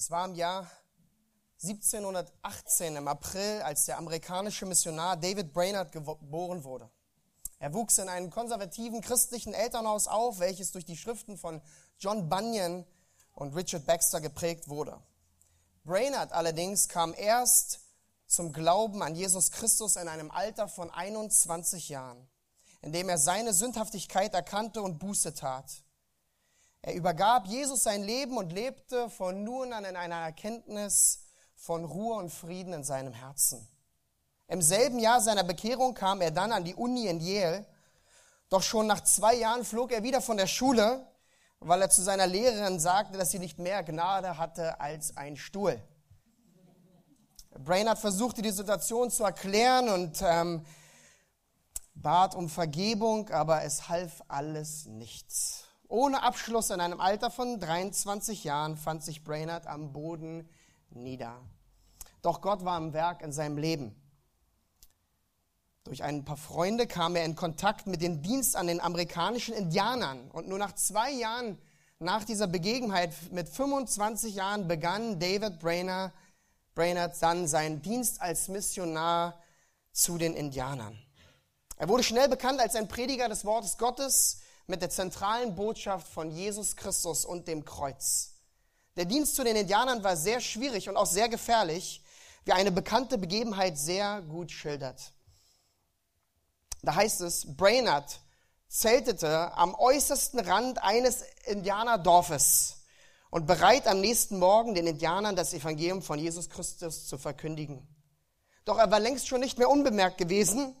Es war im Jahr 1718 im April, als der amerikanische Missionar David Brainerd geboren wurde. Er wuchs in einem konservativen christlichen Elternhaus auf, welches durch die Schriften von John Bunyan und Richard Baxter geprägt wurde. Brainerd allerdings kam erst zum Glauben an Jesus Christus in einem Alter von 21 Jahren, indem er seine Sündhaftigkeit erkannte und Buße tat. Er übergab Jesus sein Leben und lebte von nun an in einer Erkenntnis von Ruhe und Frieden in seinem Herzen. Im selben Jahr seiner Bekehrung kam er dann an die Uni in Yale, doch schon nach zwei Jahren flog er wieder von der Schule, weil er zu seiner Lehrerin sagte, dass sie nicht mehr Gnade hatte als ein Stuhl. Brainerd versuchte die Situation zu erklären und ähm, bat um Vergebung, aber es half alles nichts. Ohne Abschluss in einem Alter von 23 Jahren fand sich Brainerd am Boden nieder. Doch Gott war am Werk in seinem Leben. Durch ein paar Freunde kam er in Kontakt mit dem Dienst an den amerikanischen Indianern. Und nur nach zwei Jahren nach dieser Begebenheit, mit 25 Jahren, begann David Brainerd, Brainerd dann seinen Dienst als Missionar zu den Indianern. Er wurde schnell bekannt als ein Prediger des Wortes Gottes mit der zentralen Botschaft von Jesus Christus und dem Kreuz. Der Dienst zu den Indianern war sehr schwierig und auch sehr gefährlich, wie eine bekannte Begebenheit sehr gut schildert. Da heißt es, Brainerd zeltete am äußersten Rand eines Indianerdorfes und bereit am nächsten Morgen den Indianern das Evangelium von Jesus Christus zu verkündigen. Doch er war längst schon nicht mehr unbemerkt gewesen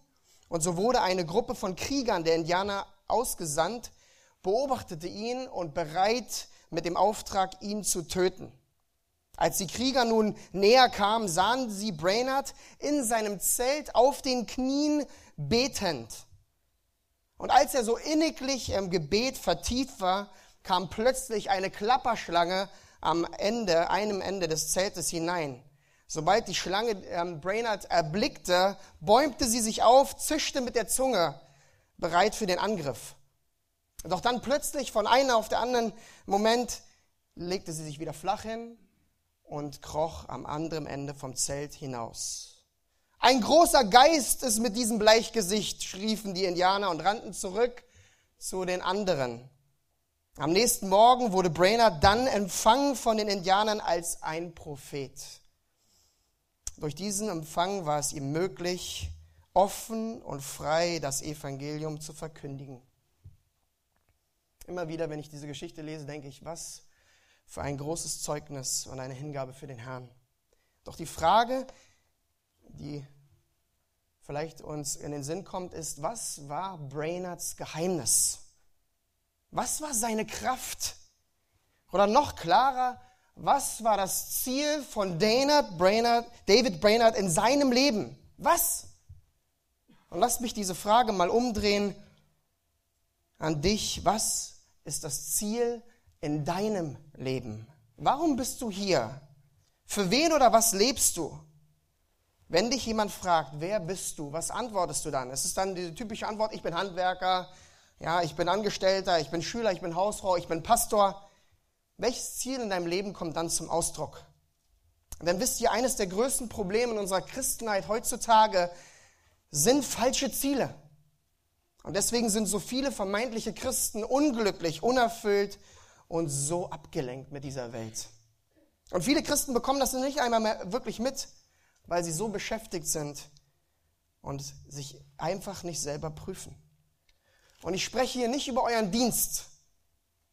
und so wurde eine Gruppe von Kriegern der Indianer ausgesandt, beobachtete ihn und bereit mit dem Auftrag, ihn zu töten. Als die Krieger nun näher kamen, sahen sie Brainerd in seinem Zelt auf den Knien betend. Und als er so inniglich im Gebet vertieft war, kam plötzlich eine Klapperschlange am Ende, einem Ende des Zeltes hinein. Sobald die Schlange ähm, Brainerd erblickte, bäumte sie sich auf, zischte mit der Zunge bereit für den Angriff. Doch dann plötzlich von einem auf den anderen Moment legte sie sich wieder flach hin und kroch am anderen Ende vom Zelt hinaus. Ein großer Geist ist mit diesem Bleichgesicht, schriefen die Indianer und rannten zurück zu den anderen. Am nächsten Morgen wurde Brainerd dann empfangen von den Indianern als ein Prophet. Durch diesen Empfang war es ihm möglich, offen und frei das Evangelium zu verkündigen. Immer wieder, wenn ich diese Geschichte lese, denke ich, was für ein großes Zeugnis und eine Hingabe für den Herrn. Doch die Frage, die vielleicht uns in den Sinn kommt, ist, was war Brainards Geheimnis? Was war seine Kraft? Oder noch klarer, was war das Ziel von Brainerd, David Brainerd in seinem Leben? Was? Und lass mich diese Frage mal umdrehen an dich. Was ist das Ziel in deinem Leben? Warum bist du hier? Für wen oder was lebst du? Wenn dich jemand fragt, wer bist du, was antwortest du dann? Es ist dann die typische Antwort, ich bin Handwerker, ja, ich bin Angestellter, ich bin Schüler, ich bin Hausfrau, ich bin Pastor. Welches Ziel in deinem Leben kommt dann zum Ausdruck? Denn wisst ihr, eines der größten Probleme in unserer Christenheit heutzutage sind falsche Ziele. Und deswegen sind so viele vermeintliche Christen unglücklich, unerfüllt und so abgelenkt mit dieser Welt. Und viele Christen bekommen das nicht einmal mehr wirklich mit, weil sie so beschäftigt sind und sich einfach nicht selber prüfen. Und ich spreche hier nicht über euren Dienst.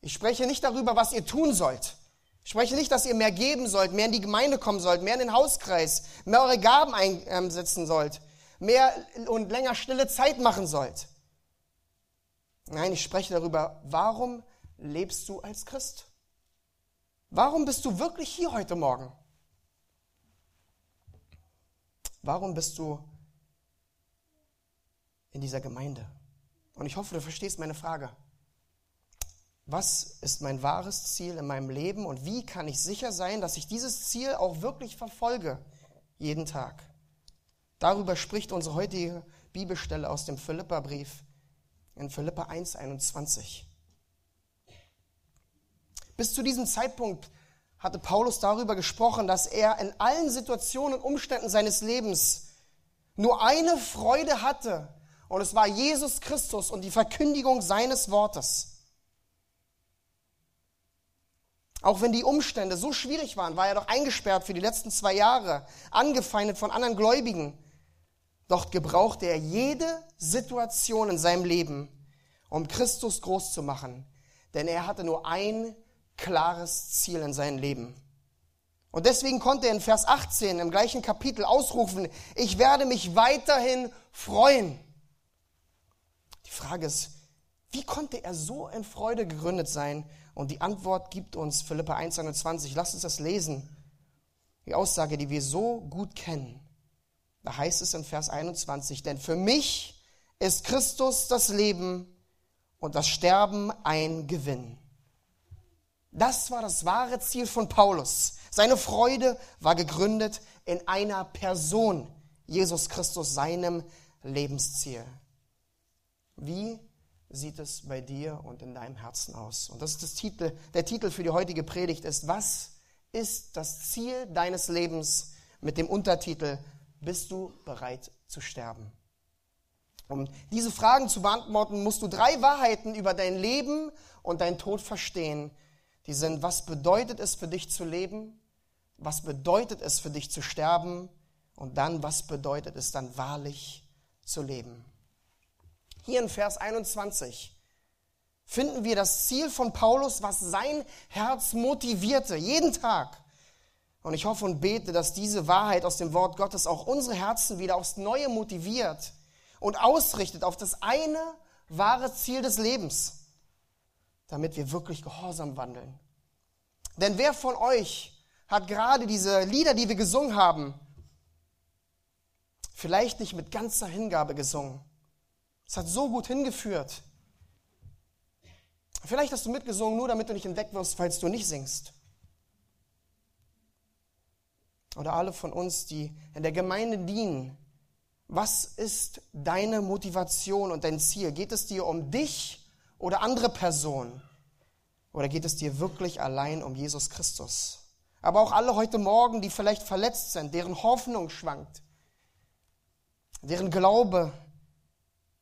Ich spreche nicht darüber, was ihr tun sollt. Ich spreche nicht, dass ihr mehr geben sollt, mehr in die Gemeinde kommen sollt, mehr in den Hauskreis, mehr eure Gaben einsetzen sollt mehr und länger stille Zeit machen sollt. Nein, ich spreche darüber, warum lebst du als Christ? Warum bist du wirklich hier heute Morgen? Warum bist du in dieser Gemeinde? Und ich hoffe, du verstehst meine Frage. Was ist mein wahres Ziel in meinem Leben und wie kann ich sicher sein, dass ich dieses Ziel auch wirklich verfolge, jeden Tag? Darüber spricht unsere heutige Bibelstelle aus dem Philipperbrief in Philippa 1,21. Bis zu diesem Zeitpunkt hatte Paulus darüber gesprochen, dass er in allen Situationen und Umständen seines Lebens nur eine Freude hatte, und es war Jesus Christus und die Verkündigung seines Wortes. Auch wenn die Umstände so schwierig waren, war er doch eingesperrt für die letzten zwei Jahre, angefeindet von anderen Gläubigen. Doch gebrauchte er jede Situation in seinem Leben, um Christus groß zu machen. Denn er hatte nur ein klares Ziel in seinem Leben. Und deswegen konnte er in Vers 18 im gleichen Kapitel ausrufen, ich werde mich weiterhin freuen. Die Frage ist, wie konnte er so in Freude gegründet sein? Und die Antwort gibt uns Philippa 1,21. Lasst uns das lesen. Die Aussage, die wir so gut kennen. Da heißt es in Vers 21, denn für mich ist Christus das Leben und das Sterben ein Gewinn. Das war das wahre Ziel von Paulus. Seine Freude war gegründet in einer Person, Jesus Christus, seinem Lebensziel. Wie sieht es bei dir und in deinem Herzen aus? Und das ist das Titel, der Titel für die heutige Predigt ist, was ist das Ziel deines Lebens mit dem Untertitel bist du bereit zu sterben? Um diese Fragen zu beantworten, musst du drei Wahrheiten über dein Leben und deinen Tod verstehen. Die sind, was bedeutet es für dich zu leben? Was bedeutet es für dich zu sterben? Und dann, was bedeutet es dann wahrlich zu leben? Hier in Vers 21 finden wir das Ziel von Paulus, was sein Herz motivierte, jeden Tag. Und ich hoffe und bete, dass diese Wahrheit aus dem Wort Gottes auch unsere Herzen wieder aufs Neue motiviert und ausrichtet auf das eine wahre Ziel des Lebens, damit wir wirklich gehorsam wandeln. Denn wer von euch hat gerade diese Lieder, die wir gesungen haben, vielleicht nicht mit ganzer Hingabe gesungen? Es hat so gut hingeführt. Vielleicht hast du mitgesungen, nur damit du nicht entdeckt wirst, falls du nicht singst oder alle von uns, die in der Gemeinde dienen, was ist deine Motivation und dein Ziel? Geht es dir um dich oder andere Personen? Oder geht es dir wirklich allein um Jesus Christus? Aber auch alle heute Morgen, die vielleicht verletzt sind, deren Hoffnung schwankt, deren Glaube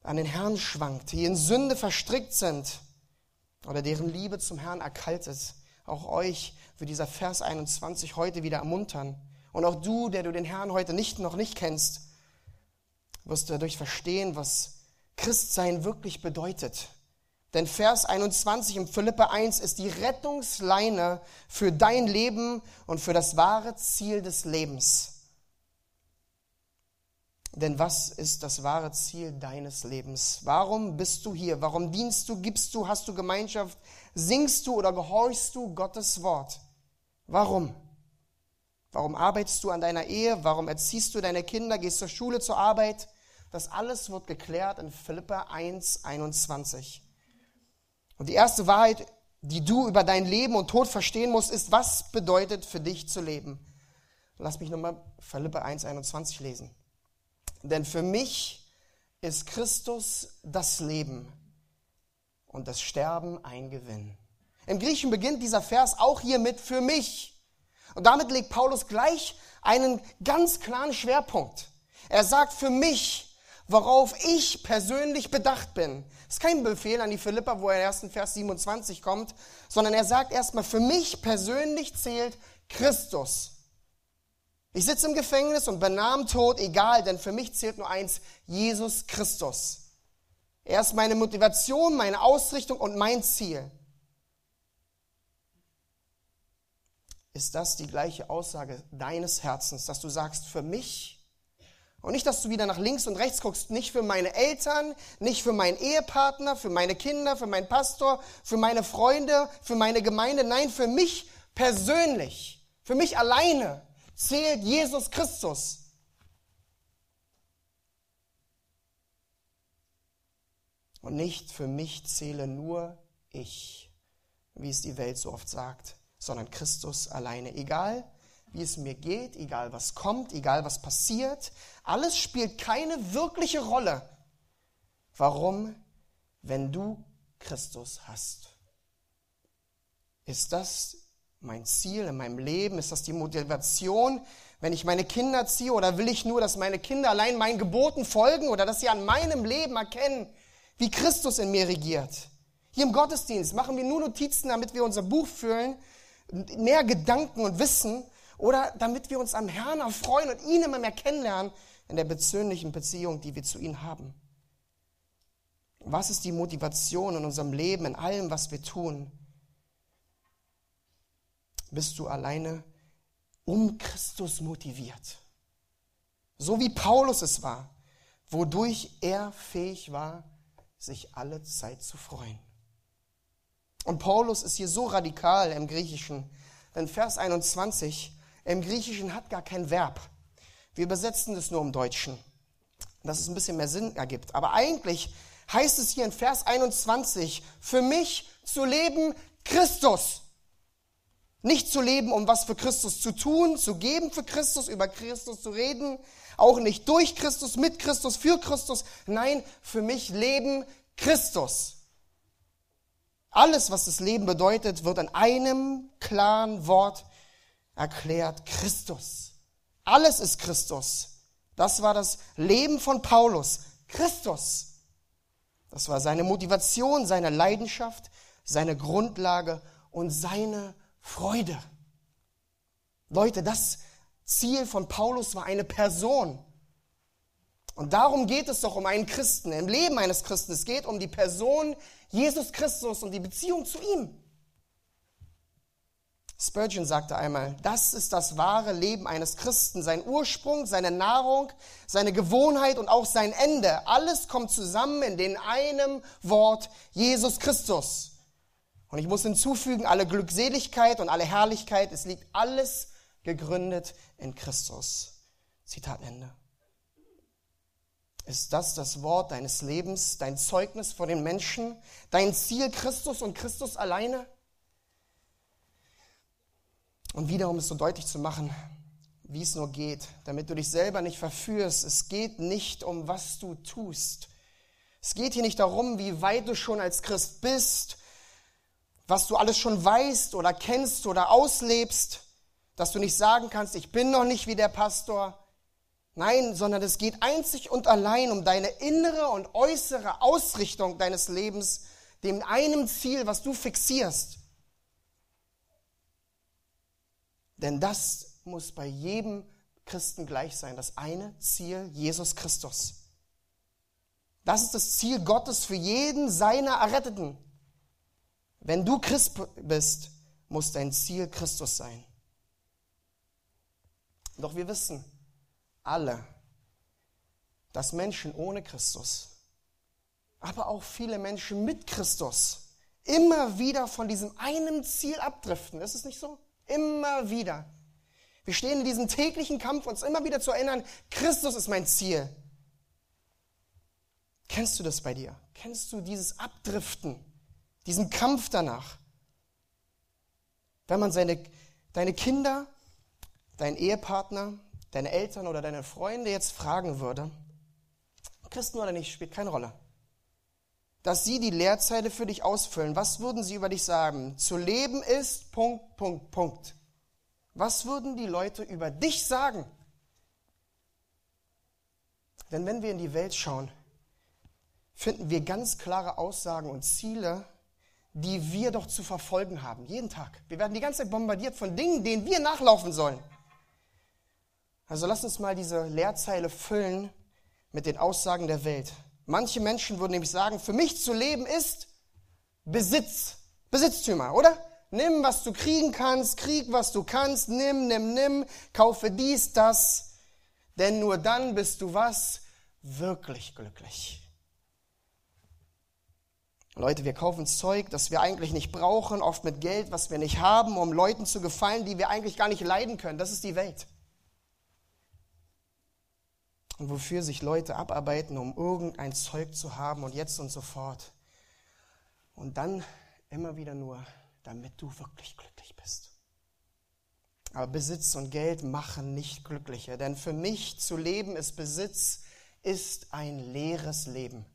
an den Herrn schwankt, die in Sünde verstrickt sind oder deren Liebe zum Herrn erkaltet. Auch euch wird dieser Vers 21 heute wieder ermuntern. Und auch du, der du den Herrn heute nicht, noch nicht kennst, wirst du dadurch verstehen, was Christsein wirklich bedeutet. Denn Vers 21 im Philippe 1 ist die Rettungsleine für dein Leben und für das wahre Ziel des Lebens. Denn was ist das wahre Ziel deines Lebens? Warum bist du hier? Warum dienst du, gibst du, hast du Gemeinschaft, singst du oder gehorchst du Gottes Wort? Warum? Warum arbeitest du an deiner Ehe? Warum erziehst du deine Kinder? Gehst zur Schule, zur Arbeit? Das alles wird geklärt in Philippa 1, 21. Und die erste Wahrheit, die du über dein Leben und Tod verstehen musst, ist, was bedeutet für dich zu leben? Lass mich nochmal Philippa 1, 21 lesen. Denn für mich ist Christus das Leben und das Sterben ein Gewinn. Im Griechen beginnt dieser Vers auch hier mit für mich. Und damit legt Paulus gleich einen ganz klaren Schwerpunkt. Er sagt für mich, worauf ich persönlich bedacht bin. Das ist kein Befehl an die Philippa, wo er erst in Vers 27 kommt, sondern er sagt erstmal, für mich persönlich zählt Christus. Ich sitze im Gefängnis und bin am Tod, egal, denn für mich zählt nur eins, Jesus Christus. Er ist meine Motivation, meine Ausrichtung und mein Ziel. Ist das die gleiche Aussage deines Herzens, dass du sagst, für mich? Und nicht, dass du wieder nach links und rechts guckst, nicht für meine Eltern, nicht für meinen Ehepartner, für meine Kinder, für meinen Pastor, für meine Freunde, für meine Gemeinde, nein, für mich persönlich, für mich alleine zählt Jesus Christus. Und nicht für mich zähle nur ich, wie es die Welt so oft sagt sondern Christus alleine. Egal, wie es mir geht, egal was kommt, egal was passiert, alles spielt keine wirkliche Rolle. Warum? Wenn du Christus hast. Ist das mein Ziel in meinem Leben? Ist das die Motivation, wenn ich meine Kinder ziehe? Oder will ich nur, dass meine Kinder allein meinen Geboten folgen oder dass sie an meinem Leben erkennen, wie Christus in mir regiert? Hier im Gottesdienst machen wir nur Notizen, damit wir unser Buch füllen, mehr Gedanken und Wissen oder damit wir uns am Herrn erfreuen und ihn immer mehr kennenlernen in der persönlichen Beziehung, die wir zu ihm haben. Was ist die Motivation in unserem Leben, in allem, was wir tun? Bist du alleine um Christus motiviert? So wie Paulus es war, wodurch er fähig war, sich alle Zeit zu freuen. Und Paulus ist hier so radikal im Griechischen, denn Vers 21 im Griechischen hat gar kein Verb. Wir übersetzen das nur im Deutschen, dass es ein bisschen mehr Sinn ergibt. Aber eigentlich heißt es hier in Vers 21, für mich zu leben Christus. Nicht zu leben, um was für Christus zu tun, zu geben für Christus, über Christus zu reden, auch nicht durch Christus, mit Christus, für Christus. Nein, für mich leben Christus. Alles, was das Leben bedeutet, wird in einem klaren Wort erklärt. Christus. Alles ist Christus. Das war das Leben von Paulus. Christus. Das war seine Motivation, seine Leidenschaft, seine Grundlage und seine Freude. Leute, das Ziel von Paulus war eine Person. Und darum geht es doch um einen Christen, im Leben eines Christen. Es geht um die Person Jesus Christus und die Beziehung zu ihm. Spurgeon sagte einmal, das ist das wahre Leben eines Christen, sein Ursprung, seine Nahrung, seine Gewohnheit und auch sein Ende. Alles kommt zusammen in den einem Wort Jesus Christus. Und ich muss hinzufügen, alle Glückseligkeit und alle Herrlichkeit, es liegt alles gegründet in Christus. Zitat Ende. Ist das das Wort deines Lebens, dein Zeugnis vor den Menschen, dein Ziel Christus und Christus alleine? Und wieder, um es so deutlich zu machen, wie es nur geht, damit du dich selber nicht verführst. Es geht nicht um, was du tust. Es geht hier nicht darum, wie weit du schon als Christ bist, was du alles schon weißt oder kennst oder auslebst, dass du nicht sagen kannst, ich bin noch nicht wie der Pastor. Nein, sondern es geht einzig und allein um deine innere und äußere Ausrichtung deines Lebens, dem einem Ziel, was du fixierst. Denn das muss bei jedem Christen gleich sein. Das eine Ziel, Jesus Christus. Das ist das Ziel Gottes für jeden seiner Erretteten. Wenn du Christ bist, muss dein Ziel Christus sein. Doch wir wissen alle, dass Menschen ohne Christus, aber auch viele Menschen mit Christus immer wieder von diesem einen Ziel abdriften. Ist es nicht so? Immer wieder. Wir stehen in diesem täglichen Kampf, uns immer wieder zu erinnern, Christus ist mein Ziel. Kennst du das bei dir? Kennst du dieses Abdriften, diesen Kampf danach? Wenn man seine, deine Kinder, deinen Ehepartner, deine Eltern oder deine Freunde jetzt fragen würde, Christen oder nicht, spielt keine Rolle, dass sie die Lehrzeile für dich ausfüllen, was würden sie über dich sagen? Zu leben ist Punkt, Punkt, Punkt. Was würden die Leute über dich sagen? Denn wenn wir in die Welt schauen, finden wir ganz klare Aussagen und Ziele, die wir doch zu verfolgen haben, jeden Tag. Wir werden die ganze Zeit bombardiert von Dingen, denen wir nachlaufen sollen. Also lass uns mal diese Lehrzeile füllen mit den Aussagen der Welt. Manche Menschen würden nämlich sagen, für mich zu leben ist Besitz, Besitztümer, oder? Nimm, was du kriegen kannst, krieg, was du kannst, nimm, nimm, nimm, kaufe dies, das, denn nur dann bist du was? Wirklich glücklich. Leute, wir kaufen Zeug, das wir eigentlich nicht brauchen, oft mit Geld, was wir nicht haben, um Leuten zu gefallen, die wir eigentlich gar nicht leiden können. Das ist die Welt und wofür sich Leute abarbeiten, um irgendein Zeug zu haben und jetzt und sofort. Und dann immer wieder nur, damit du wirklich glücklich bist. Aber Besitz und Geld machen nicht glücklicher, denn für mich zu leben ist Besitz, ist ein leeres Leben.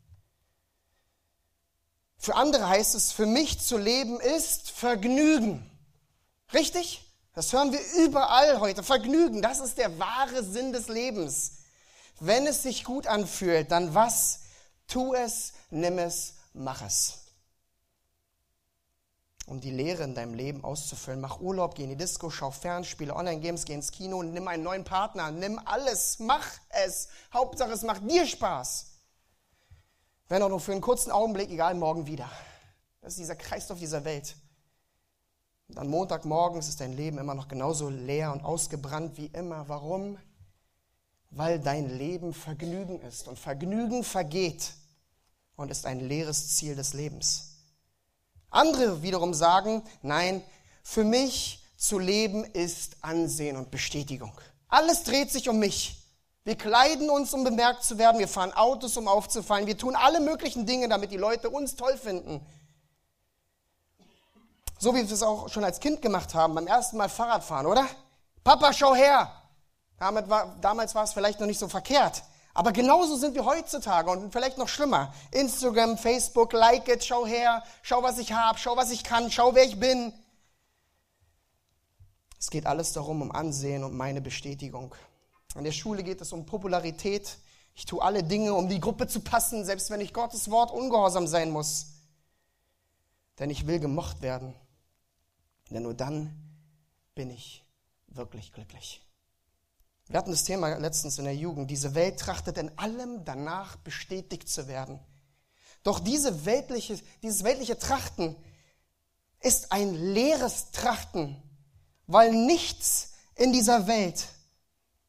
Für andere heißt es, für mich zu leben ist Vergnügen. Richtig? Das hören wir überall heute. Vergnügen, das ist der wahre Sinn des Lebens. Wenn es sich gut anfühlt, dann was? Tu es, nimm es, mach es. Um die Leere in deinem Leben auszufüllen, mach Urlaub, geh in die Disco, schau Fernspiele, Online-Games, geh ins Kino, nimm einen neuen Partner, nimm alles, mach es. Hauptsache, es macht dir Spaß. Wenn auch nur für einen kurzen Augenblick, egal, morgen wieder. Das ist dieser Kreislauf dieser Welt. Und an Montagmorgens ist dein Leben immer noch genauso leer und ausgebrannt wie immer. Warum? Weil dein Leben Vergnügen ist. Und Vergnügen vergeht und ist ein leeres Ziel des Lebens. Andere wiederum sagen, nein, für mich zu leben ist Ansehen und Bestätigung. Alles dreht sich um mich. Wir kleiden uns, um bemerkt zu werden. Wir fahren Autos, um aufzufallen. Wir tun alle möglichen Dinge, damit die Leute uns toll finden. So wie wir es auch schon als Kind gemacht haben, beim ersten Mal Fahrrad fahren, oder? Papa, schau her! Damals war es vielleicht noch nicht so verkehrt. Aber genauso sind wir heutzutage und vielleicht noch schlimmer. Instagram, Facebook, like it, schau her, schau, was ich habe, schau, was ich kann, schau, wer ich bin. Es geht alles darum, um Ansehen und meine Bestätigung. An der Schule geht es um Popularität. Ich tue alle Dinge, um die Gruppe zu passen, selbst wenn ich Gottes Wort ungehorsam sein muss. Denn ich will gemocht werden. Denn nur dann bin ich wirklich glücklich. Wir hatten das Thema letztens in der Jugend. Diese Welt trachtet in allem danach bestätigt zu werden. Doch diese weltliche, dieses weltliche Trachten ist ein leeres Trachten, weil nichts in dieser Welt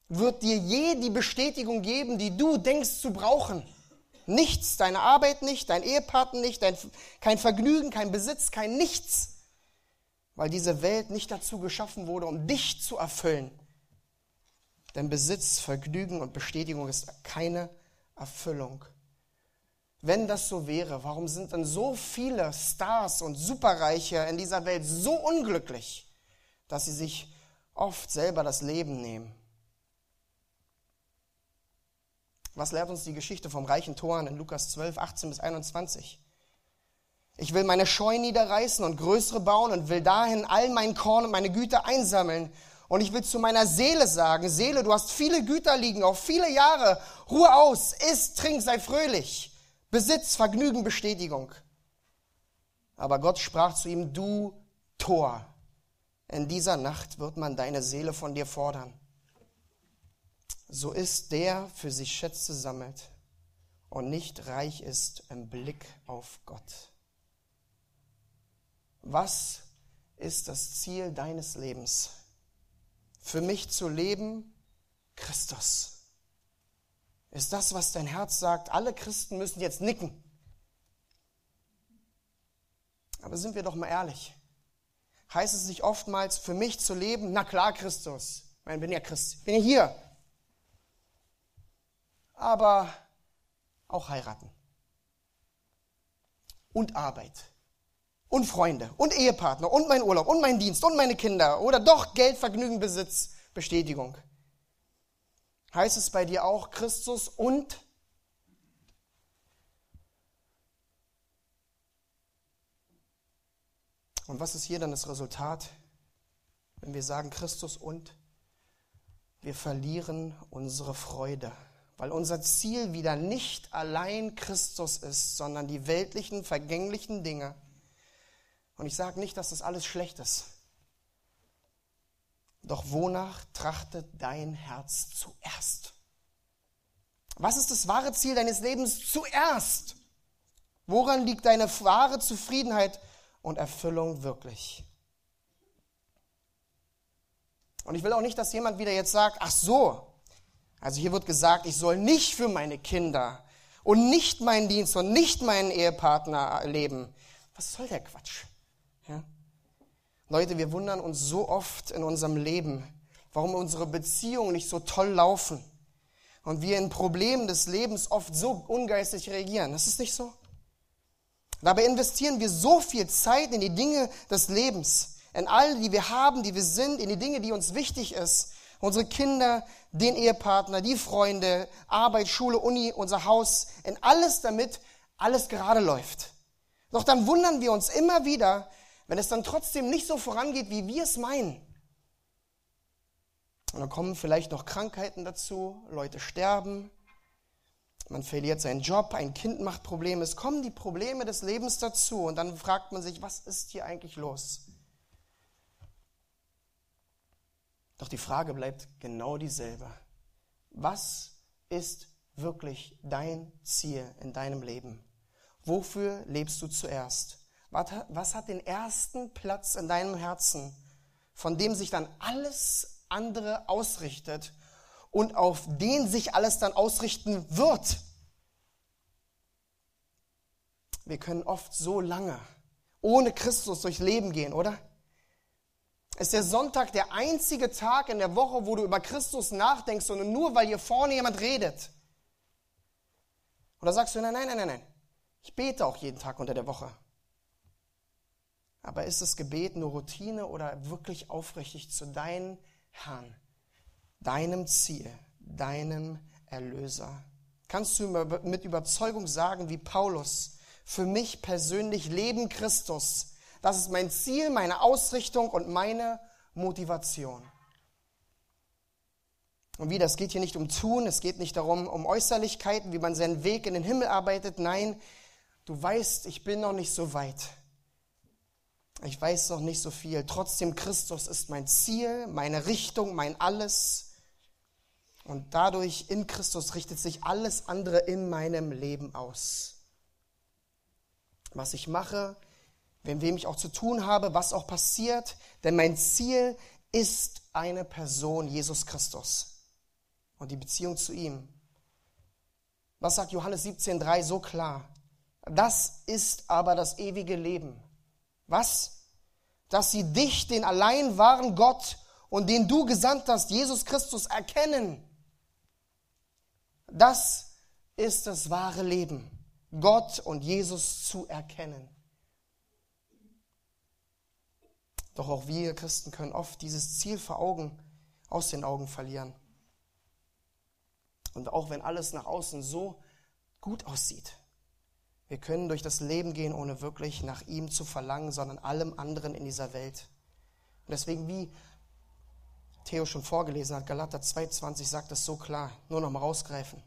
wird dir je die Bestätigung geben, die du denkst zu brauchen. Nichts, deine Arbeit nicht, dein Ehepartner nicht, dein, kein Vergnügen, kein Besitz, kein Nichts weil diese Welt nicht dazu geschaffen wurde, um dich zu erfüllen. Denn Besitz, Vergnügen und Bestätigung ist keine Erfüllung. Wenn das so wäre, warum sind dann so viele Stars und Superreiche in dieser Welt so unglücklich, dass sie sich oft selber das Leben nehmen? Was lehrt uns die Geschichte vom reichen Toren in Lukas 12, 18 bis 21? Ich will meine Scheu niederreißen und größere bauen und will dahin all mein Korn und meine Güter einsammeln. Und ich will zu meiner Seele sagen, Seele, du hast viele Güter liegen, auf viele Jahre. Ruhe aus, iss, trink, sei fröhlich. Besitz, Vergnügen, Bestätigung. Aber Gott sprach zu ihm, du Tor, in dieser Nacht wird man deine Seele von dir fordern. So ist der für sich Schätze sammelt und nicht reich ist im Blick auf Gott. Was ist das Ziel deines Lebens? Für mich zu leben, Christus. Ist das, was dein Herz sagt? Alle Christen müssen jetzt nicken. Aber sind wir doch mal ehrlich. Heißt es nicht oftmals, für mich zu leben? Na klar, Christus. Ich meine, bin ja Christ, bin ja hier. Aber auch heiraten. Und Arbeit und Freunde und Ehepartner und mein Urlaub und mein Dienst und meine Kinder oder doch Geld, Vergnügen, Besitz, Bestätigung. Heißt es bei dir auch Christus und Und was ist hier dann das Resultat, wenn wir sagen Christus und wir verlieren unsere Freude, weil unser Ziel wieder nicht allein Christus ist, sondern die weltlichen, vergänglichen Dinge und ich sage nicht, dass das alles schlecht ist. Doch wonach trachtet dein Herz zuerst? Was ist das wahre Ziel deines Lebens zuerst? Woran liegt deine wahre Zufriedenheit und Erfüllung wirklich? Und ich will auch nicht, dass jemand wieder jetzt sagt, ach so, also hier wird gesagt, ich soll nicht für meine Kinder und nicht meinen Dienst und nicht meinen Ehepartner leben. Was soll der Quatsch? Leute, wir wundern uns so oft in unserem Leben, warum unsere Beziehungen nicht so toll laufen und wir in Problemen des Lebens oft so ungeistig reagieren. Das ist nicht so. Dabei investieren wir so viel Zeit in die Dinge des Lebens, in all die wir haben, die wir sind, in die Dinge, die uns wichtig ist. Unsere Kinder, den Ehepartner, die Freunde, Arbeit, Schule, Uni, unser Haus, in alles, damit alles gerade läuft. Doch dann wundern wir uns immer wieder, wenn es dann trotzdem nicht so vorangeht, wie wir es meinen. Und dann kommen vielleicht noch Krankheiten dazu, Leute sterben, man verliert seinen Job, ein Kind macht Probleme, es kommen die Probleme des Lebens dazu und dann fragt man sich, was ist hier eigentlich los? Doch die Frage bleibt genau dieselbe. Was ist wirklich dein Ziel in deinem Leben? Wofür lebst du zuerst? Was hat den ersten Platz in deinem Herzen, von dem sich dann alles andere ausrichtet und auf den sich alles dann ausrichten wird? Wir können oft so lange ohne Christus durchs Leben gehen, oder? Ist der Sonntag der einzige Tag in der Woche, wo du über Christus nachdenkst und nur weil hier vorne jemand redet? Oder sagst du, nein, nein, nein, nein, nein. Ich bete auch jeden Tag unter der Woche. Aber ist das Gebet nur Routine oder wirklich aufrichtig zu deinem Herrn, deinem Ziel, deinem Erlöser? Kannst du mit Überzeugung sagen, wie Paulus, für mich persönlich Leben Christus, das ist mein Ziel, meine Ausrichtung und meine Motivation. Und wie, das geht hier nicht um Tun, es geht nicht darum, um Äußerlichkeiten, wie man seinen Weg in den Himmel arbeitet. Nein, du weißt, ich bin noch nicht so weit. Ich weiß noch nicht so viel. Trotzdem, Christus ist mein Ziel, meine Richtung, mein Alles. Und dadurch in Christus richtet sich alles andere in meinem Leben aus. Was ich mache, mit wem ich auch zu tun habe, was auch passiert. Denn mein Ziel ist eine Person, Jesus Christus und die Beziehung zu ihm. Was sagt Johannes 17.3 so klar? Das ist aber das ewige Leben. Was? Dass sie dich, den allein wahren Gott und den du gesandt hast, Jesus Christus, erkennen. Das ist das wahre Leben, Gott und Jesus zu erkennen. Doch auch wir Christen können oft dieses Ziel vor Augen, aus den Augen verlieren. Und auch wenn alles nach außen so gut aussieht, wir können durch das Leben gehen, ohne wirklich nach ihm zu verlangen, sondern allem anderen in dieser Welt. Und deswegen, wie Theo schon vorgelesen hat, Galater 2,20 sagt es so klar, nur noch mal rausgreifen.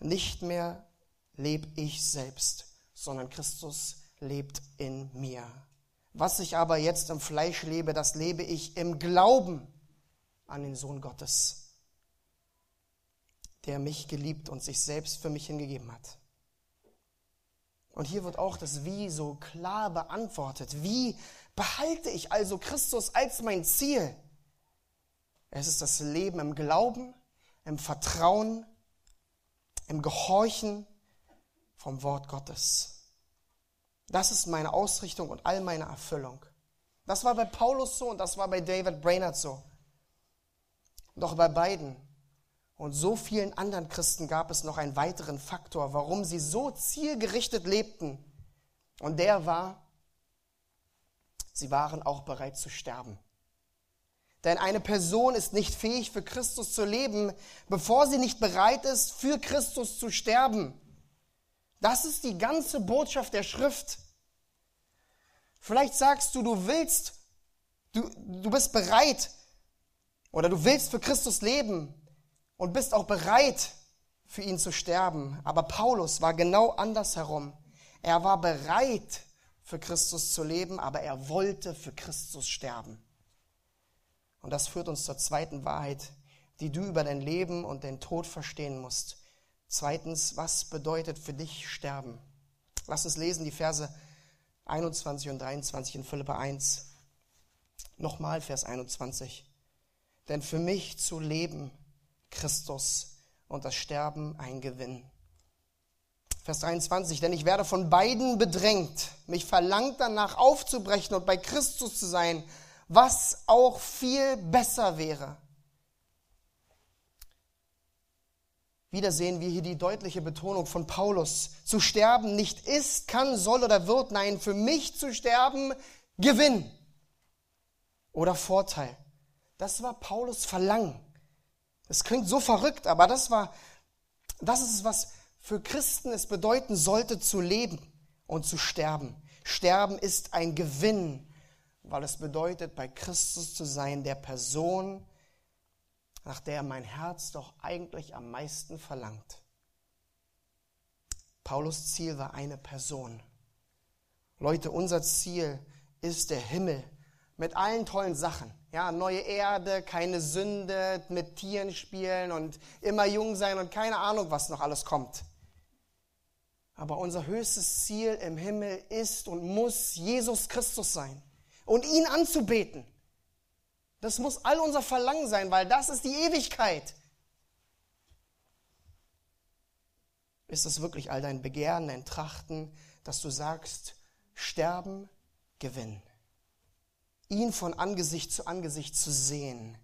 Nicht mehr lebe ich selbst, sondern Christus lebt in mir. Was ich aber jetzt im Fleisch lebe, das lebe ich im Glauben an den Sohn Gottes der mich geliebt und sich selbst für mich hingegeben hat. Und hier wird auch das Wie so klar beantwortet. Wie behalte ich also Christus als mein Ziel? Es ist das Leben im Glauben, im Vertrauen, im Gehorchen vom Wort Gottes. Das ist meine Ausrichtung und all meine Erfüllung. Das war bei Paulus so und das war bei David Brainerd so. Doch bei beiden und so vielen anderen Christen gab es noch einen weiteren Faktor, warum sie so zielgerichtet lebten. Und der war, sie waren auch bereit zu sterben. Denn eine Person ist nicht fähig, für Christus zu leben, bevor sie nicht bereit ist, für Christus zu sterben. Das ist die ganze Botschaft der Schrift. Vielleicht sagst du, du willst, du, du bist bereit oder du willst für Christus leben, und bist auch bereit, für ihn zu sterben. Aber Paulus war genau andersherum. Er war bereit, für Christus zu leben, aber er wollte für Christus sterben. Und das führt uns zur zweiten Wahrheit, die du über dein Leben und den Tod verstehen musst. Zweitens, was bedeutet für dich sterben? Lass uns lesen die Verse 21 und 23 in Philippa 1. Nochmal Vers 21. Denn für mich zu leben Christus und das Sterben ein Gewinn. Vers 23, denn ich werde von beiden bedrängt. Mich verlangt danach aufzubrechen und bei Christus zu sein, was auch viel besser wäre. Wieder sehen wir hier die deutliche Betonung von Paulus. Zu sterben nicht ist, kann, soll oder wird. Nein, für mich zu sterben, Gewinn oder Vorteil. Das war Paulus Verlangen. Es klingt so verrückt, aber das war, das ist es, was für Christen es bedeuten sollte, zu leben und zu sterben. Sterben ist ein Gewinn, weil es bedeutet, bei Christus zu sein, der Person, nach der mein Herz doch eigentlich am meisten verlangt. Paulus Ziel war eine Person. Leute, unser Ziel ist der Himmel mit allen tollen Sachen. Ja, neue Erde, keine Sünde, mit Tieren spielen und immer jung sein und keine Ahnung, was noch alles kommt. Aber unser höchstes Ziel im Himmel ist und muss Jesus Christus sein und ihn anzubeten. Das muss all unser Verlangen sein, weil das ist die Ewigkeit. Ist das wirklich all dein Begehren, dein Trachten, dass du sagst, sterben, gewinnen? Ihn von Angesicht zu Angesicht zu sehen,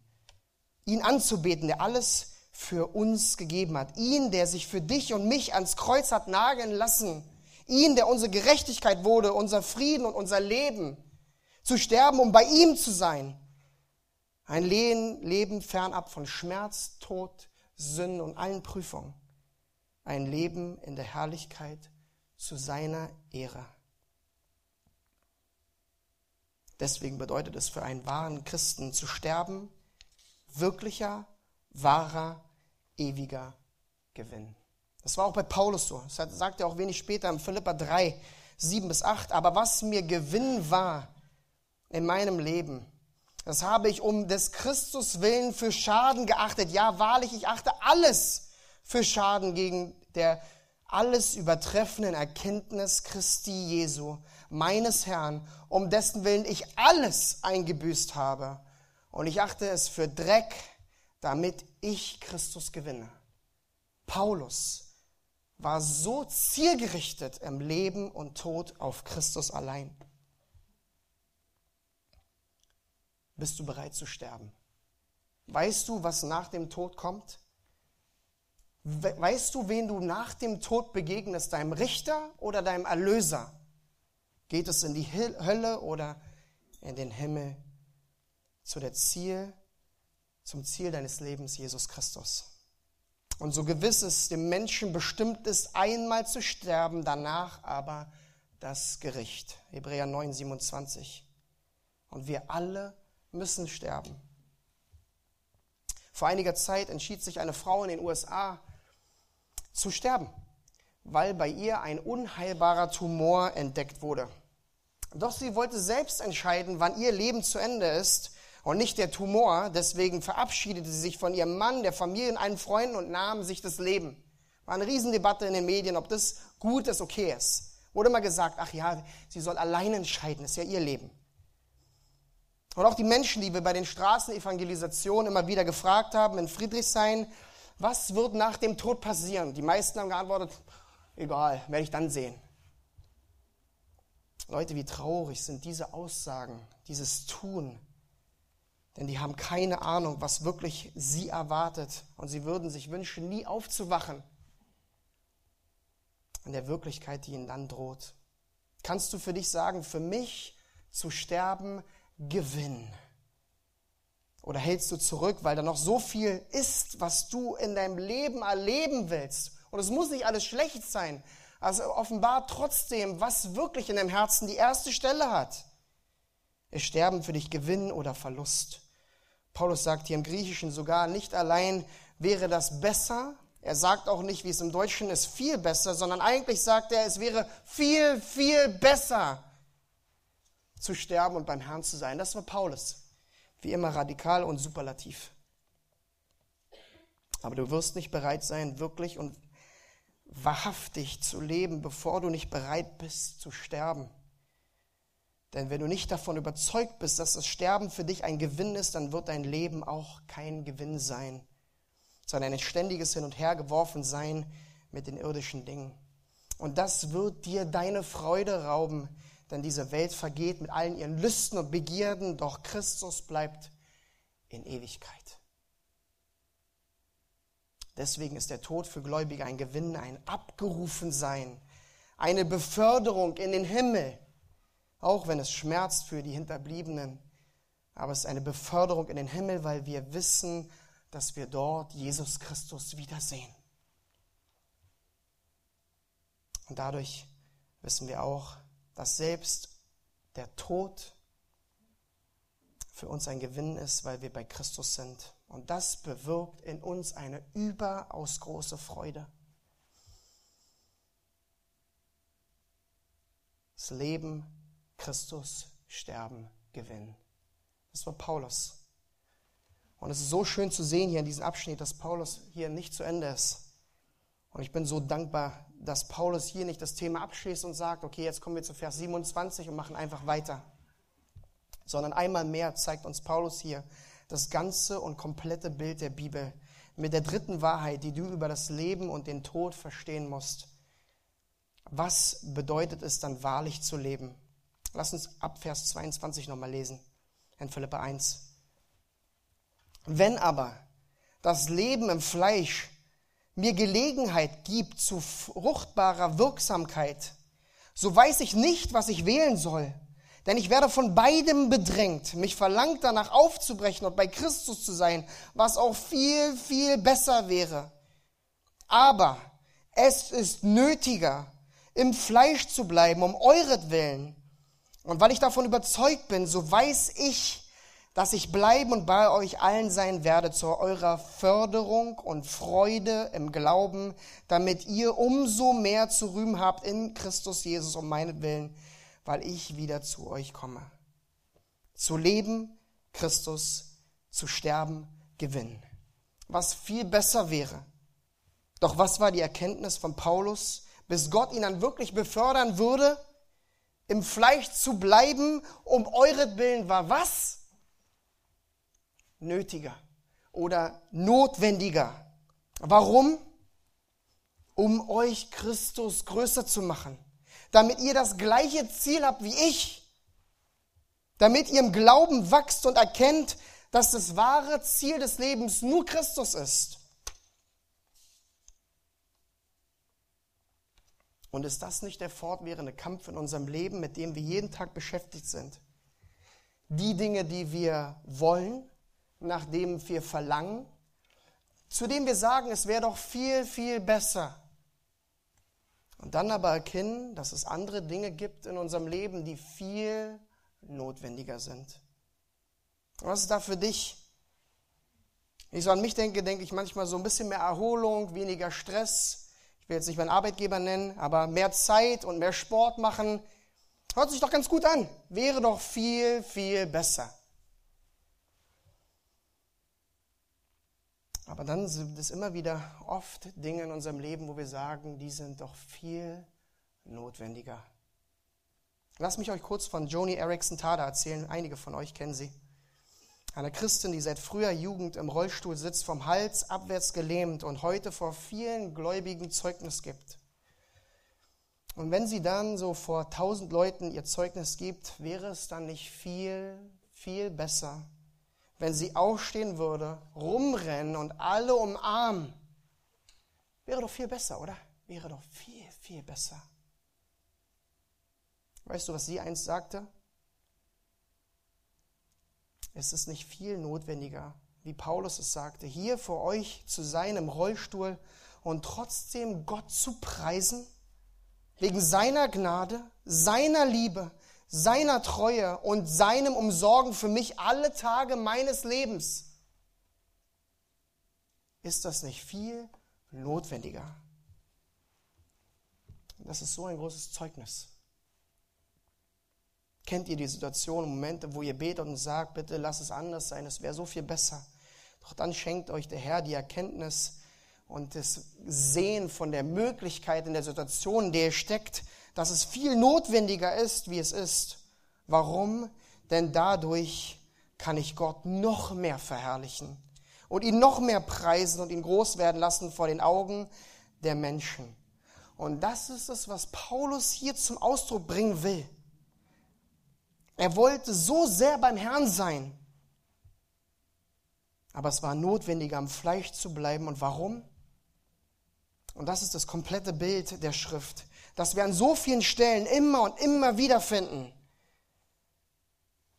ihn anzubeten, der alles für uns gegeben hat, ihn, der sich für dich und mich ans Kreuz hat nageln lassen, ihn, der unsere Gerechtigkeit wurde, unser Frieden und unser Leben, zu sterben, um bei ihm zu sein. Ein Leben fernab von Schmerz, Tod, Sünden und allen Prüfungen ein Leben in der Herrlichkeit zu seiner Ehre. Deswegen bedeutet es für einen wahren Christen zu sterben, wirklicher, wahrer, ewiger Gewinn. Das war auch bei Paulus so. Das sagt er auch wenig später im Philippa 3, 7 bis 8. Aber was mir Gewinn war in meinem Leben, das habe ich um des Christus willen für Schaden geachtet. Ja, wahrlich, ich achte alles für Schaden gegen der alles übertreffenden Erkenntnis Christi Jesu, meines Herrn, um dessen Willen ich alles eingebüßt habe. Und ich achte es für Dreck, damit ich Christus gewinne. Paulus war so zielgerichtet im Leben und Tod auf Christus allein. Bist du bereit zu sterben? Weißt du, was nach dem Tod kommt? Weißt du, wen du nach dem Tod begegnest, deinem Richter oder deinem Erlöser? Geht es in die Hölle oder in den Himmel zu der Ziel, zum Ziel deines Lebens, Jesus Christus? Und so gewiss es dem Menschen bestimmt ist, einmal zu sterben, danach aber das Gericht. Hebräer 9, 27. Und wir alle müssen sterben. Vor einiger Zeit entschied sich eine Frau in den USA, zu sterben, weil bei ihr ein unheilbarer Tumor entdeckt wurde. Doch sie wollte selbst entscheiden, wann ihr Leben zu Ende ist und nicht der Tumor. Deswegen verabschiedete sie sich von ihrem Mann, der Familie und allen Freunden und nahm sich das Leben. War eine Riesendebatte in den Medien, ob das gut ist, okay ist. Wurde mal gesagt, ach ja, sie soll allein entscheiden, ist ja ihr Leben. Und auch die Menschen, die wir bei den Straßenevangelisationen immer wieder gefragt haben, in Friedrichshain, was wird nach dem Tod passieren? Die meisten haben geantwortet, egal, werde ich dann sehen. Leute, wie traurig sind diese Aussagen, dieses Tun. Denn die haben keine Ahnung, was wirklich sie erwartet. Und sie würden sich wünschen, nie aufzuwachen in der Wirklichkeit, die ihnen dann droht. Kannst du für dich sagen, für mich zu sterben, Gewinn? Oder hältst du zurück, weil da noch so viel ist, was du in deinem Leben erleben willst? Und es muss nicht alles schlecht sein. Also offenbart trotzdem, was wirklich in deinem Herzen die erste Stelle hat. Ist Sterben für dich Gewinn oder Verlust? Paulus sagt hier im Griechischen sogar, nicht allein wäre das besser, er sagt auch nicht, wie es im Deutschen ist, viel besser, sondern eigentlich sagt er, es wäre viel, viel besser zu sterben und beim Herrn zu sein. Das war Paulus. Wie immer radikal und superlativ. Aber du wirst nicht bereit sein, wirklich und wahrhaftig zu leben, bevor du nicht bereit bist zu sterben. Denn wenn du nicht davon überzeugt bist, dass das Sterben für dich ein Gewinn ist, dann wird dein Leben auch kein Gewinn sein, sondern ein ständiges Hin und Her geworfen sein mit den irdischen Dingen. Und das wird dir deine Freude rauben, denn diese Welt vergeht mit allen ihren Lüsten und Begierden, doch Christus bleibt in Ewigkeit. Deswegen ist der Tod für Gläubige ein Gewinn, ein Abgerufensein, eine Beförderung in den Himmel, auch wenn es schmerzt für die Hinterbliebenen. Aber es ist eine Beförderung in den Himmel, weil wir wissen, dass wir dort Jesus Christus wiedersehen. Und dadurch wissen wir auch, dass selbst der Tod für uns ein Gewinn ist, weil wir bei Christus sind. Und das bewirkt in uns eine überaus große Freude. Das Leben, Christus, Sterben, Gewinn. Das war Paulus. Und es ist so schön zu sehen hier in diesem Abschnitt, dass Paulus hier nicht zu Ende ist. Und ich bin so dankbar, dass Paulus hier nicht das Thema abschließt und sagt, okay, jetzt kommen wir zu Vers 27 und machen einfach weiter sondern einmal mehr zeigt uns Paulus hier das ganze und komplette Bild der Bibel mit der dritten Wahrheit, die du über das Leben und den Tod verstehen musst. Was bedeutet es dann wahrlich zu leben? Lass uns ab Vers 22 nochmal lesen, in Philippa 1. Wenn aber das Leben im Fleisch mir Gelegenheit gibt zu fruchtbarer Wirksamkeit, so weiß ich nicht, was ich wählen soll. Denn ich werde von beidem bedrängt. Mich verlangt danach aufzubrechen und bei Christus zu sein, was auch viel, viel besser wäre. Aber es ist nötiger, im Fleisch zu bleiben, um euretwillen. Und weil ich davon überzeugt bin, so weiß ich, dass ich bleiben und bei euch allen sein werde zu eurer Förderung und Freude im Glauben, damit ihr umso mehr zu rühmen habt in Christus Jesus um meinetwillen, weil ich wieder zu euch komme. Zu leben, Christus, zu sterben, Gewinn. Was viel besser wäre. Doch was war die Erkenntnis von Paulus, bis Gott ihn dann wirklich befördern würde? Im Fleisch zu bleiben, um euretwillen war was? Nötiger oder notwendiger. Warum? Um euch Christus größer zu machen damit ihr das gleiche Ziel habt wie ich, damit ihr im Glauben wachst und erkennt, dass das wahre Ziel des Lebens nur Christus ist. Und ist das nicht der fortwährende Kampf in unserem Leben, mit dem wir jeden Tag beschäftigt sind? Die Dinge, die wir wollen, nach denen wir verlangen, zu denen wir sagen, es wäre doch viel, viel besser, und dann aber erkennen, dass es andere Dinge gibt in unserem Leben, die viel notwendiger sind. Was ist da für dich? Wenn ich so an mich denke, denke ich manchmal so ein bisschen mehr Erholung, weniger Stress. Ich will jetzt nicht meinen Arbeitgeber nennen, aber mehr Zeit und mehr Sport machen. Hört sich doch ganz gut an. Wäre doch viel, viel besser. Aber dann sind es immer wieder oft Dinge in unserem Leben, wo wir sagen, die sind doch viel notwendiger. Lass mich euch kurz von Joni Erickson Tada erzählen. Einige von euch kennen sie. Eine Christin, die seit früher Jugend im Rollstuhl sitzt, vom Hals abwärts gelähmt und heute vor vielen Gläubigen Zeugnis gibt. Und wenn sie dann so vor tausend Leuten ihr Zeugnis gibt, wäre es dann nicht viel, viel besser, wenn sie aufstehen würde, rumrennen und alle umarmen. Wäre doch viel besser, oder? Wäre doch viel, viel besser. Weißt du, was sie einst sagte? Es ist nicht viel notwendiger, wie Paulus es sagte, hier vor euch zu sein im Rollstuhl und trotzdem Gott zu preisen, wegen seiner Gnade, seiner Liebe, seiner Treue und seinem Umsorgen für mich alle Tage meines Lebens. Ist das nicht viel notwendiger? Das ist so ein großes Zeugnis. Kennt ihr die Situation, Momente, wo ihr betet und sagt, bitte lass es anders sein, es wäre so viel besser. Doch dann schenkt euch der Herr die Erkenntnis und das Sehen von der Möglichkeit in der Situation, in der ihr steckt, dass es viel notwendiger ist, wie es ist. Warum? Denn dadurch kann ich Gott noch mehr verherrlichen und ihn noch mehr preisen und ihn groß werden lassen vor den Augen der Menschen. Und das ist es, was Paulus hier zum Ausdruck bringen will. Er wollte so sehr beim Herrn sein, aber es war notwendig, am Fleisch zu bleiben. Und warum? Und das ist das komplette Bild der Schrift das wir an so vielen Stellen immer und immer wieder finden.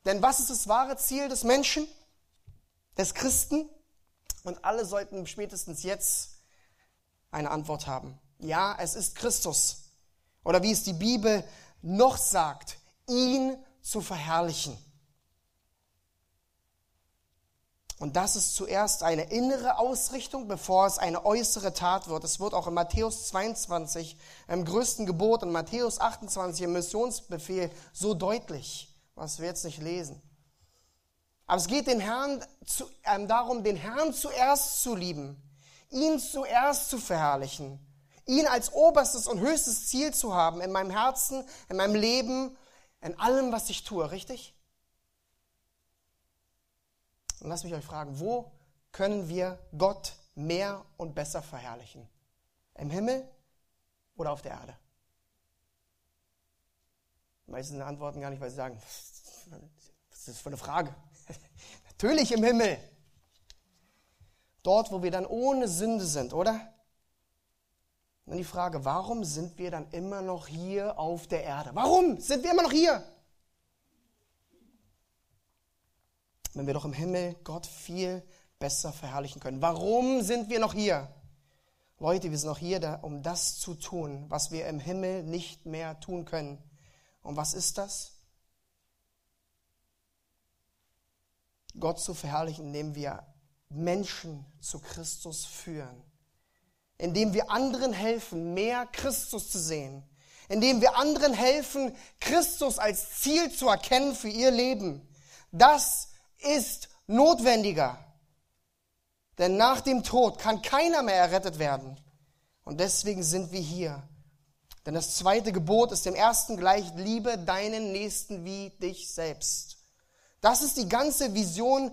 Denn was ist das wahre Ziel des Menschen, des Christen? Und alle sollten spätestens jetzt eine Antwort haben. Ja, es ist Christus. Oder wie es die Bibel noch sagt, ihn zu verherrlichen. Und das ist zuerst eine innere Ausrichtung, bevor es eine äußere Tat wird. Es wird auch in Matthäus 22, im größten Gebot, und Matthäus 28, im Missionsbefehl, so deutlich, was wir jetzt nicht lesen. Aber es geht den Herrn zu, äh, darum, den Herrn zuerst zu lieben, ihn zuerst zu verherrlichen, ihn als oberstes und höchstes Ziel zu haben in meinem Herzen, in meinem Leben, in allem, was ich tue, richtig? Und lasst mich euch fragen, wo können wir Gott mehr und besser verherrlichen? Im Himmel oder auf der Erde? Die meisten antworten gar nicht, weil sie sagen, was ist das für eine Frage? Natürlich im Himmel. Dort, wo wir dann ohne Sünde sind, oder? Und dann die Frage, warum sind wir dann immer noch hier auf der Erde? Warum sind wir immer noch hier? Wenn wir doch im Himmel Gott viel besser verherrlichen können. Warum sind wir noch hier? Leute, wir sind noch hier, um das zu tun, was wir im Himmel nicht mehr tun können. Und was ist das? Gott zu verherrlichen, indem wir Menschen zu Christus führen, indem wir anderen helfen, mehr Christus zu sehen, indem wir anderen helfen, Christus als Ziel zu erkennen für ihr Leben. Das ist notwendiger. Denn nach dem Tod kann keiner mehr errettet werden. Und deswegen sind wir hier. Denn das zweite Gebot ist dem ersten gleich, liebe deinen Nächsten wie dich selbst. Das ist die ganze Vision,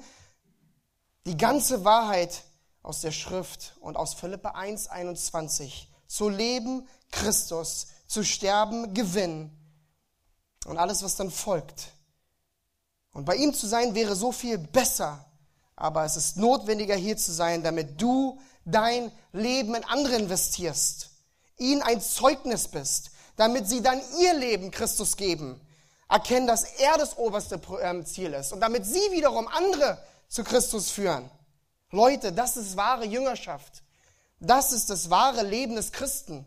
die ganze Wahrheit aus der Schrift und aus Philippa 1, 21. Zu leben, Christus, zu sterben, Gewinn. Und alles, was dann folgt, und bei ihm zu sein wäre so viel besser. Aber es ist notwendiger, hier zu sein, damit du dein Leben in andere investierst, ihnen ein Zeugnis bist, damit sie dann ihr Leben Christus geben, erkennen, dass er das oberste ähm, Ziel ist und damit sie wiederum andere zu Christus führen. Leute, das ist wahre Jüngerschaft. Das ist das wahre Leben des Christen.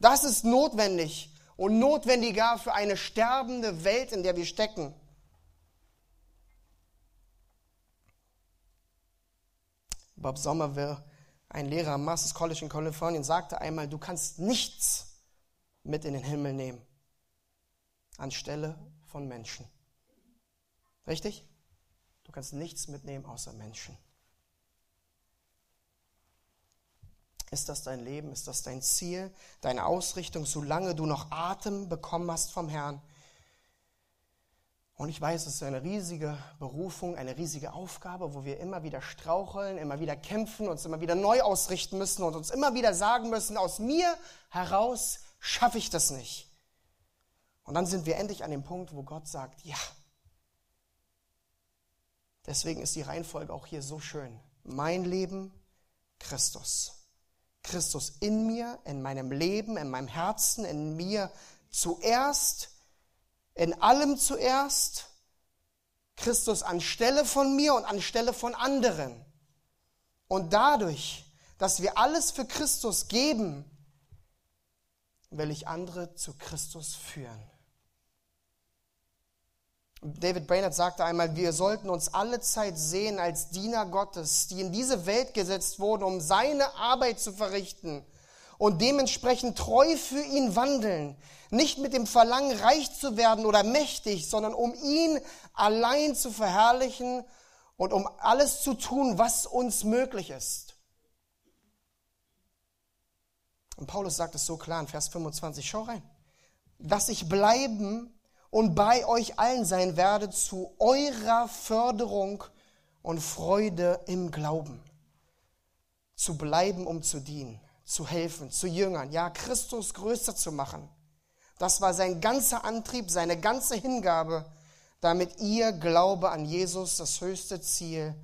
Das ist notwendig und notwendiger für eine sterbende Welt, in der wir stecken. Bob Somerville, ein Lehrer am Masters College in Kalifornien, sagte einmal, du kannst nichts mit in den Himmel nehmen anstelle von Menschen. Richtig? Du kannst nichts mitnehmen außer Menschen. Ist das dein Leben? Ist das dein Ziel, deine Ausrichtung, solange du noch Atem bekommen hast vom Herrn? Und ich weiß, es ist eine riesige Berufung, eine riesige Aufgabe, wo wir immer wieder straucheln, immer wieder kämpfen, uns immer wieder neu ausrichten müssen und uns immer wieder sagen müssen, aus mir heraus schaffe ich das nicht. Und dann sind wir endlich an dem Punkt, wo Gott sagt, ja. Deswegen ist die Reihenfolge auch hier so schön. Mein Leben, Christus. Christus in mir, in meinem Leben, in meinem Herzen, in mir zuerst in allem zuerst, Christus anstelle von mir und anstelle von anderen. Und dadurch, dass wir alles für Christus geben, will ich andere zu Christus führen. David Brainerd sagte einmal, wir sollten uns alle Zeit sehen als Diener Gottes, die in diese Welt gesetzt wurden, um seine Arbeit zu verrichten und dementsprechend treu für ihn wandeln, nicht mit dem Verlangen, reich zu werden oder mächtig, sondern um ihn allein zu verherrlichen und um alles zu tun, was uns möglich ist. Und Paulus sagt es so klar in Vers 25, schau rein, dass ich bleiben und bei euch allen sein werde zu eurer Förderung und Freude im Glauben. Zu bleiben, um zu dienen, zu helfen, zu Jüngern, ja, Christus größer zu machen. Das war sein ganzer Antrieb, seine ganze Hingabe, damit ihr Glaube an Jesus, das höchste Ziel,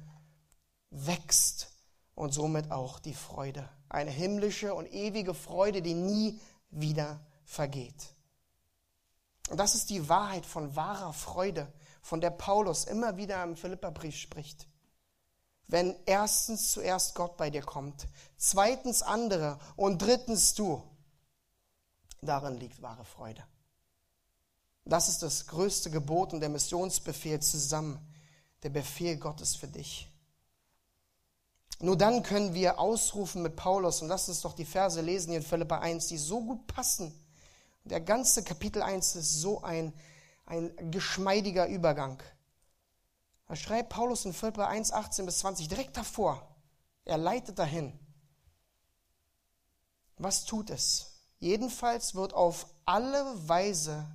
wächst und somit auch die Freude. Eine himmlische und ewige Freude, die nie wieder vergeht. Und das ist die Wahrheit von wahrer Freude, von der Paulus immer wieder im Philipperbrief spricht. Wenn erstens zuerst Gott bei dir kommt, zweitens andere und drittens du, Darin liegt wahre Freude. Das ist das größte Gebot und der Missionsbefehl zusammen, der Befehl Gottes für dich. Nur dann können wir ausrufen mit Paulus, und lass uns doch die Verse lesen hier in Philippa 1, die so gut passen. Der ganze Kapitel 1 ist so ein, ein geschmeidiger Übergang. Da schreibt Paulus in Philippa 1, 18 bis 20 direkt davor. Er leitet dahin. Was tut es? Jedenfalls wird auf alle Weise,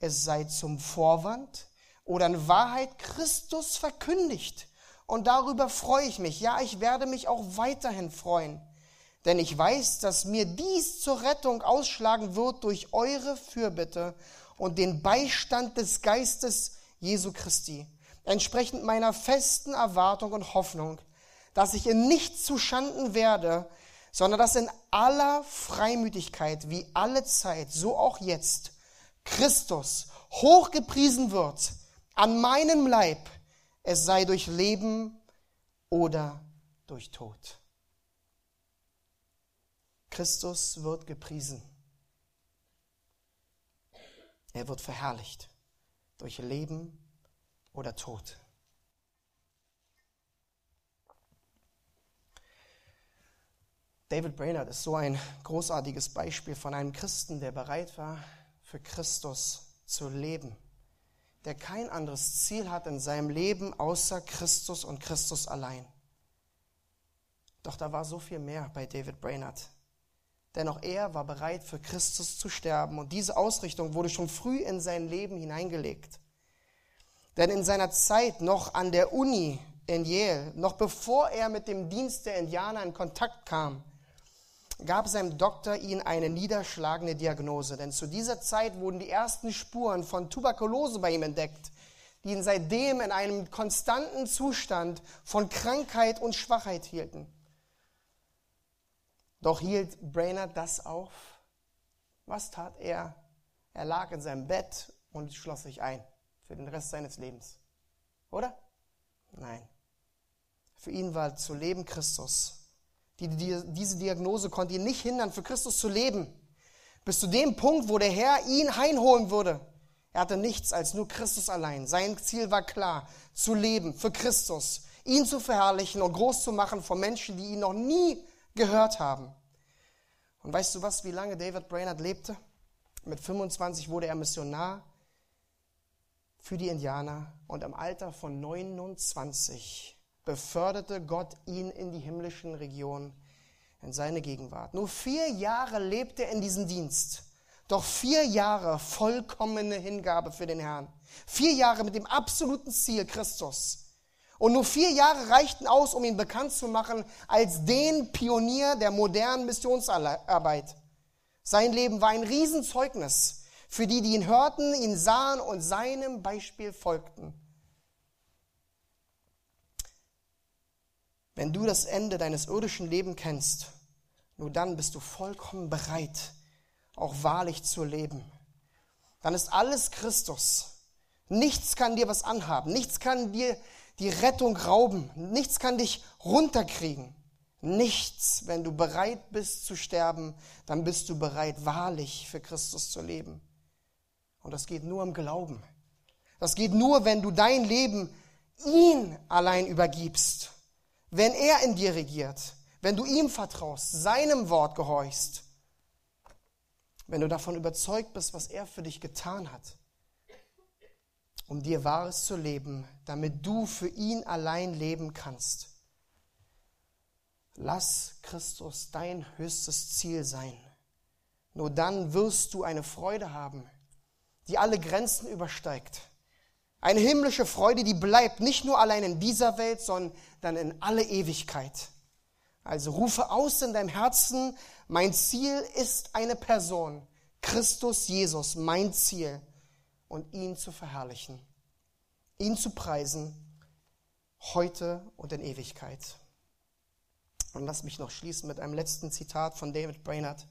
es sei zum Vorwand oder in Wahrheit Christus verkündigt. Und darüber freue ich mich. Ja, ich werde mich auch weiterhin freuen. Denn ich weiß, dass mir dies zur Rettung ausschlagen wird durch eure Fürbitte und den Beistand des Geistes Jesu Christi. Entsprechend meiner festen Erwartung und Hoffnung, dass ich in nichts zu Schanden werde, sondern dass in aller Freimütigkeit, wie alle Zeit, so auch jetzt, Christus hochgepriesen wird an meinem Leib, es sei durch Leben oder durch Tod. Christus wird gepriesen. Er wird verherrlicht durch Leben oder Tod. David Brainerd ist so ein großartiges Beispiel von einem Christen, der bereit war, für Christus zu leben, der kein anderes Ziel hat in seinem Leben außer Christus und Christus allein. Doch da war so viel mehr bei David Brainerd. Denn auch er war bereit, für Christus zu sterben. Und diese Ausrichtung wurde schon früh in sein Leben hineingelegt. Denn in seiner Zeit noch an der Uni in Yale, noch bevor er mit dem Dienst der Indianer in Kontakt kam, gab seinem Doktor ihn eine niederschlagende Diagnose. Denn zu dieser Zeit wurden die ersten Spuren von Tuberkulose bei ihm entdeckt, die ihn seitdem in einem konstanten Zustand von Krankheit und Schwachheit hielten. Doch hielt Brainerd das auf? Was tat er? Er lag in seinem Bett und schloss sich ein für den Rest seines Lebens. Oder? Nein. Für ihn war zu leben Christus die, die, diese Diagnose konnte ihn nicht hindern, für Christus zu leben. Bis zu dem Punkt, wo der Herr ihn einholen würde. Er hatte nichts als nur Christus allein. Sein Ziel war klar, zu leben für Christus, ihn zu verherrlichen und groß zu machen vor Menschen, die ihn noch nie gehört haben. Und weißt du was, wie lange David Brainerd lebte? Mit 25 wurde er Missionar für die Indianer und im Alter von 29 beförderte Gott ihn in die himmlischen Regionen, in seine Gegenwart. Nur vier Jahre lebte er in diesem Dienst. Doch vier Jahre vollkommene Hingabe für den Herrn. Vier Jahre mit dem absoluten Ziel Christus. Und nur vier Jahre reichten aus, um ihn bekannt zu machen als den Pionier der modernen Missionsarbeit. Sein Leben war ein Riesenzeugnis für die, die ihn hörten, ihn sahen und seinem Beispiel folgten. Wenn du das Ende deines irdischen Lebens kennst, nur dann bist du vollkommen bereit, auch wahrlich zu leben. Dann ist alles Christus. Nichts kann dir was anhaben. Nichts kann dir die Rettung rauben. Nichts kann dich runterkriegen. Nichts. Wenn du bereit bist zu sterben, dann bist du bereit, wahrlich für Christus zu leben. Und das geht nur im Glauben. Das geht nur, wenn du dein Leben ihn allein übergibst wenn er in dir regiert, wenn du ihm vertraust, seinem Wort gehorchst, wenn du davon überzeugt bist, was er für dich getan hat, um dir Wahres zu leben, damit du für ihn allein leben kannst. Lass Christus dein höchstes Ziel sein. Nur dann wirst du eine Freude haben, die alle Grenzen übersteigt eine himmlische Freude, die bleibt nicht nur allein in dieser Welt, sondern in alle Ewigkeit. Also rufe aus in deinem Herzen, mein Ziel ist eine Person, Christus Jesus, mein Ziel, und ihn zu verherrlichen, ihn zu preisen, heute und in Ewigkeit. Und lass mich noch schließen mit einem letzten Zitat von David Brainerd,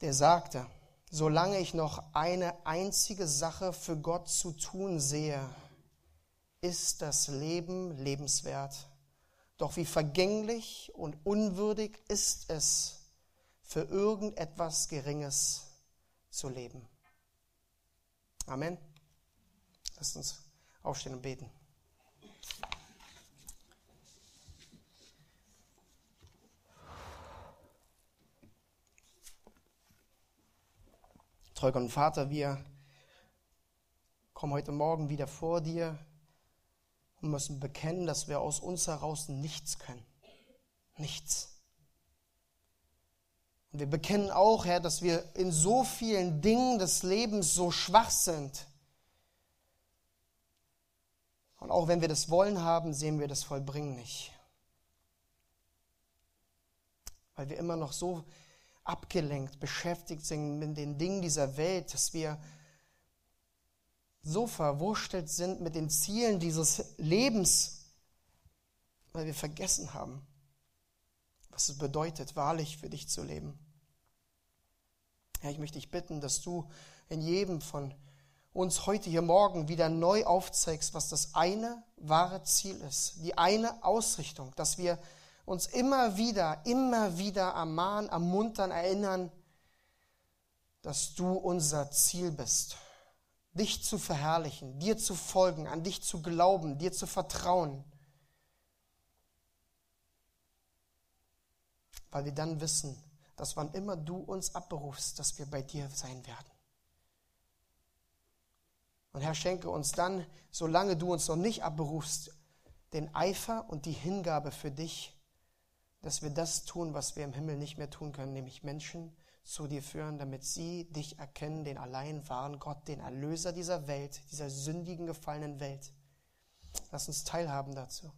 der sagte, solange ich noch eine einzige Sache für Gott zu tun sehe, ist das Leben lebenswert. Doch wie vergänglich und unwürdig ist es, für irgendetwas Geringes zu leben. Amen. Lasst uns aufstehen und beten. Treuer und Vater, wir kommen heute Morgen wieder vor dir und müssen bekennen, dass wir aus uns heraus nichts können. Nichts. Und wir bekennen auch, Herr, dass wir in so vielen Dingen des Lebens so schwach sind. Und auch wenn wir das Wollen haben, sehen wir das Vollbringen nicht. Weil wir immer noch so abgelenkt, beschäftigt sind mit den Dingen dieser Welt, dass wir so verwurschtelt sind mit den Zielen dieses Lebens, weil wir vergessen haben, was es bedeutet, wahrlich für dich zu leben. Herr, ich möchte dich bitten, dass du in jedem von uns heute hier morgen wieder neu aufzeigst, was das eine wahre Ziel ist, die eine Ausrichtung, dass wir uns immer wieder, immer wieder ermahnen, ermuntern, erinnern, dass du unser Ziel bist dich zu verherrlichen, dir zu folgen, an dich zu glauben, dir zu vertrauen. Weil wir dann wissen, dass wann immer du uns abberufst, dass wir bei dir sein werden. Und Herr, schenke uns dann, solange du uns noch nicht abberufst, den Eifer und die Hingabe für dich, dass wir das tun, was wir im Himmel nicht mehr tun können, nämlich Menschen zu dir führen, damit sie dich erkennen, den allein wahren Gott, den Erlöser dieser Welt, dieser sündigen, gefallenen Welt. Lass uns teilhaben dazu.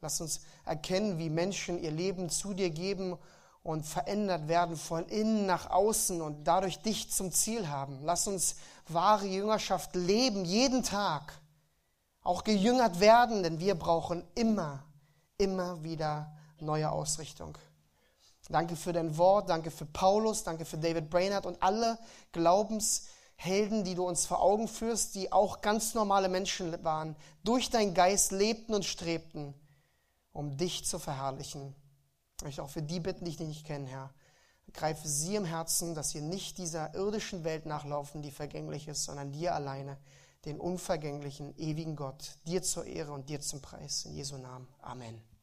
Lass uns erkennen, wie Menschen ihr Leben zu dir geben und verändert werden von innen nach außen und dadurch dich zum Ziel haben. Lass uns wahre Jüngerschaft leben, jeden Tag. Auch gejüngert werden, denn wir brauchen immer, immer wieder neue Ausrichtung. Danke für dein Wort, danke für Paulus, danke für David Brainerd und alle Glaubenshelden, die du uns vor Augen führst, die auch ganz normale Menschen waren, durch deinen Geist lebten und strebten, um dich zu verherrlichen. Ich möchte auch für die bitten, die dich nicht kennen, Herr. Greife sie im Herzen, dass sie nicht dieser irdischen Welt nachlaufen, die vergänglich ist, sondern dir alleine, den unvergänglichen, ewigen Gott, dir zur Ehre und dir zum Preis. In Jesu Namen. Amen.